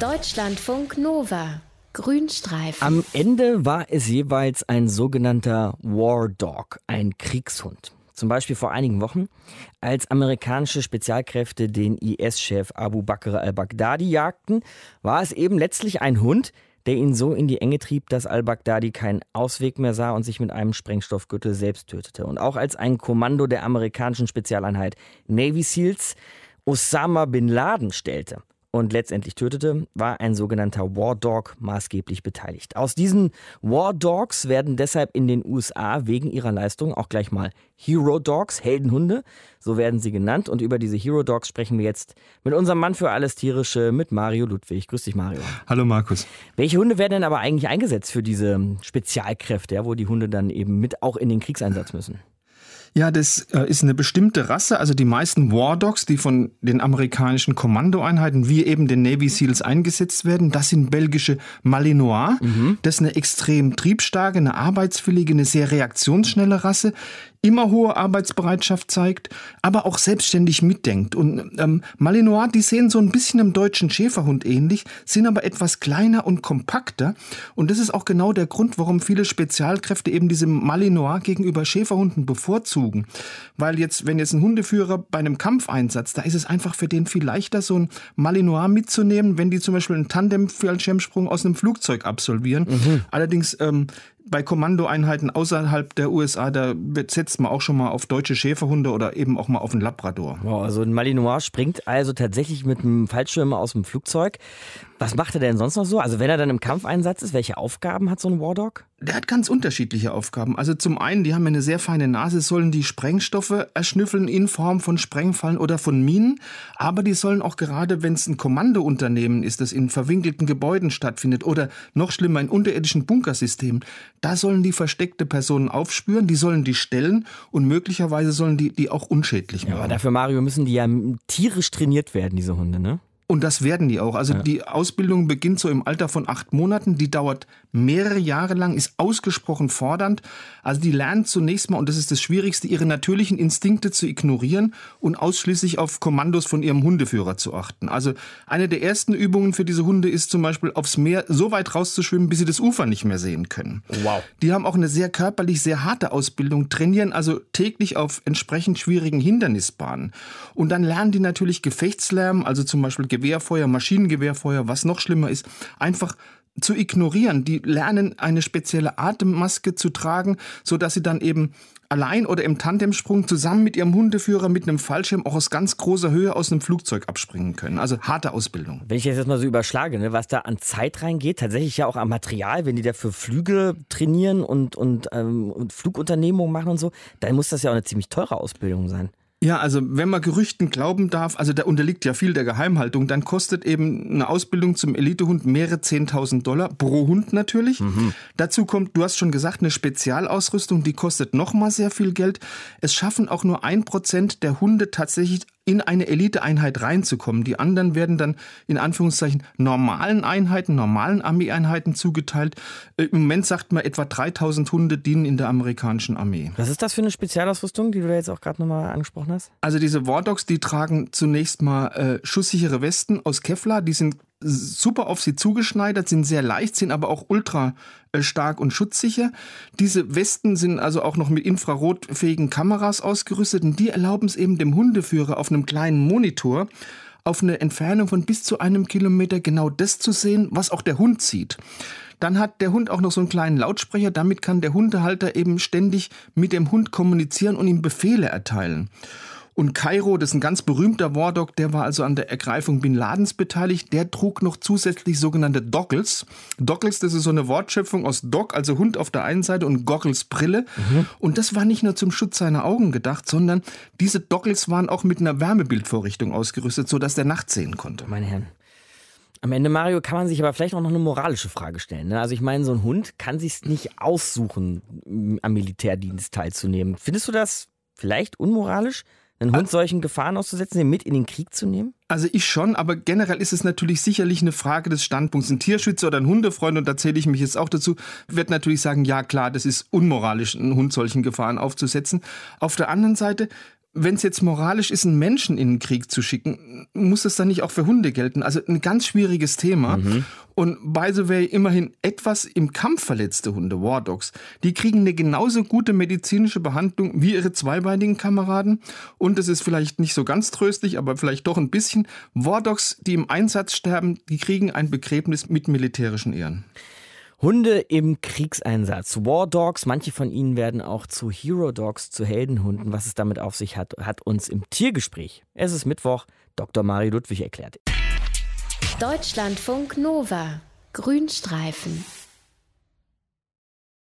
Deutschlandfunk Nova. Grünstreifen. Am Ende war es jeweils ein sogenannter War Dog, ein Kriegshund. Zum Beispiel vor einigen Wochen, als amerikanische Spezialkräfte den IS-Chef Abu Bakr al-Baghdadi jagten, war es eben letztlich ein Hund, der ihn so in die Enge trieb, dass al-Baghdadi keinen Ausweg mehr sah und sich mit einem Sprengstoffgürtel selbst tötete. Und auch als ein Kommando der amerikanischen Spezialeinheit Navy SEALs Osama bin Laden stellte, und letztendlich tötete, war ein sogenannter War Dog maßgeblich beteiligt. Aus diesen War Dogs werden deshalb in den USA wegen ihrer Leistung auch gleich mal Hero Dogs, Heldenhunde, so werden sie genannt. Und über diese Hero Dogs sprechen wir jetzt mit unserem Mann für alles Tierische, mit Mario Ludwig. Grüß dich, Mario. Hallo, Markus. Welche Hunde werden denn aber eigentlich eingesetzt für diese Spezialkräfte, ja, wo die Hunde dann eben mit auch in den Kriegseinsatz müssen? Ja, das äh, ist eine bestimmte Rasse. Also die meisten War Dogs, die von den amerikanischen Kommandoeinheiten wie eben den Navy SEALs eingesetzt werden, das sind belgische Malinois. Mhm. Das ist eine extrem triebstarke, eine arbeitswillige, eine sehr reaktionsschnelle Rasse immer hohe Arbeitsbereitschaft zeigt, aber auch selbstständig mitdenkt. Und ähm, Malinois, die sehen so ein bisschen einem deutschen Schäferhund ähnlich, sind aber etwas kleiner und kompakter. Und das ist auch genau der Grund, warum viele Spezialkräfte eben diese Malinois gegenüber Schäferhunden bevorzugen. Weil jetzt, wenn jetzt ein Hundeführer bei einem Kampfeinsatz, da ist es einfach für den viel leichter, so ein Malinois mitzunehmen, wenn die zum Beispiel einen Tandem-Fallschirmsprung aus einem Flugzeug absolvieren. Mhm. Allerdings ähm, bei Kommandoeinheiten außerhalb der USA, da setzt man auch schon mal auf deutsche Schäferhunde oder eben auch mal auf einen Labrador. Wow, also ein Malinois springt also tatsächlich mit einem Fallschirm aus dem Flugzeug. Was macht er denn sonst noch so? Also wenn er dann im Kampfeinsatz ist, welche Aufgaben hat so ein War Dog? Der hat ganz unterschiedliche Aufgaben. Also zum einen, die haben eine sehr feine Nase, sollen die Sprengstoffe erschnüffeln in Form von Sprengfallen oder von Minen. Aber die sollen auch gerade, wenn es ein Kommandounternehmen ist, das in verwinkelten Gebäuden stattfindet oder noch schlimmer in unterirdischen Bunkersystemen, da sollen die versteckte Personen aufspüren, die sollen die stellen und möglicherweise sollen die die auch unschädlich machen. Ja, aber dafür, Mario, müssen die ja tierisch trainiert werden, diese Hunde, ne? Und das werden die auch. Also ja. die Ausbildung beginnt so im Alter von acht Monaten. Die dauert mehrere Jahre lang, ist ausgesprochen fordernd. Also die lernen zunächst mal, und das ist das Schwierigste, ihre natürlichen Instinkte zu ignorieren und ausschließlich auf Kommandos von ihrem Hundeführer zu achten. Also eine der ersten Übungen für diese Hunde ist zum Beispiel aufs Meer so weit rauszuschwimmen, bis sie das Ufer nicht mehr sehen können. Wow. Die haben auch eine sehr körperlich sehr harte Ausbildung, trainieren also täglich auf entsprechend schwierigen Hindernisbahnen. Und dann lernen die natürlich Gefechtslärm, also zum Beispiel Gewehrfeuer, Maschinengewehrfeuer, was noch schlimmer ist, einfach zu ignorieren. Die lernen eine spezielle Atemmaske zu tragen, so dass sie dann eben allein oder im Tandemsprung zusammen mit ihrem Hundeführer mit einem Fallschirm auch aus ganz großer Höhe aus einem Flugzeug abspringen können. Also harte Ausbildung. Wenn ich jetzt mal so überschlage, ne, was da an Zeit reingeht, tatsächlich ja auch am Material, wenn die dafür Flüge trainieren und, und, ähm, und Flugunternehmungen machen und so, dann muss das ja auch eine ziemlich teure Ausbildung sein. Ja, also wenn man Gerüchten glauben darf, also da unterliegt ja viel der Geheimhaltung, dann kostet eben eine Ausbildung zum Elitehund mehrere 10.000 Dollar pro Hund natürlich. Mhm. Dazu kommt, du hast schon gesagt, eine Spezialausrüstung, die kostet nochmal sehr viel Geld. Es schaffen auch nur ein Prozent der Hunde tatsächlich in eine Eliteeinheit reinzukommen. Die anderen werden dann in Anführungszeichen normalen Einheiten, normalen Armeeeinheiten zugeteilt. Äh, Im Moment sagt man, etwa 3000 Hunde dienen in der amerikanischen Armee. Was ist das für eine Spezialausrüstung, die du jetzt auch gerade nochmal angesprochen hast? Also diese War Dogs, die tragen zunächst mal äh, schusssichere Westen aus Kevlar. Die sind super auf sie zugeschneidert, sind sehr leicht, sind aber auch ultra äh, stark und schutzsicher. Diese Westen sind also auch noch mit infrarotfähigen Kameras ausgerüstet und die erlauben es eben dem Hundeführer auf einem kleinen Monitor auf eine Entfernung von bis zu einem Kilometer genau das zu sehen, was auch der Hund sieht. Dann hat der Hund auch noch so einen kleinen Lautsprecher, damit kann der Hundehalter eben ständig mit dem Hund kommunizieren und ihm Befehle erteilen. Und Kairo, das ist ein ganz berühmter War Dog, der war also an der Ergreifung Bin Ladens beteiligt. Der trug noch zusätzlich sogenannte Doggles. Doggles, das ist so eine Wortschöpfung aus Dog, also Hund auf der einen Seite und Goggles Brille. Mhm. Und das war nicht nur zum Schutz seiner Augen gedacht, sondern diese Doggles waren auch mit einer Wärmebildvorrichtung ausgerüstet, sodass der nachts sehen konnte. Meine Herren. Am Ende, Mario, kann man sich aber vielleicht auch noch eine moralische Frage stellen. Ne? Also ich meine, so ein Hund kann sich nicht aussuchen, am Militärdienst teilzunehmen. Findest du das vielleicht unmoralisch? Einen Hund solchen Gefahren auszusetzen, den mit in den Krieg zu nehmen? Also ich schon, aber generell ist es natürlich sicherlich eine Frage des Standpunkts. Ein Tierschützer oder ein Hundefreund, und da zähle ich mich jetzt auch dazu, wird natürlich sagen, ja klar, das ist unmoralisch, einen Hund solchen Gefahren aufzusetzen. Auf der anderen Seite wenn es jetzt moralisch ist, einen Menschen in den Krieg zu schicken, muss das dann nicht auch für Hunde gelten? Also ein ganz schwieriges Thema. Mhm. Und by the way, immerhin etwas im Kampf verletzte Hunde, War Dogs, die kriegen eine genauso gute medizinische Behandlung wie ihre zweibeinigen Kameraden. Und es ist vielleicht nicht so ganz tröstlich, aber vielleicht doch ein bisschen. War Dogs, die im Einsatz sterben, die kriegen ein Begräbnis mit militärischen Ehren. Hunde im Kriegseinsatz. War Dogs, manche von ihnen werden auch zu Hero Dogs, zu Heldenhunden. Was es damit auf sich hat, hat uns im Tiergespräch, es ist Mittwoch, Dr. Mari Ludwig erklärt. Deutschlandfunk Nova, Grünstreifen.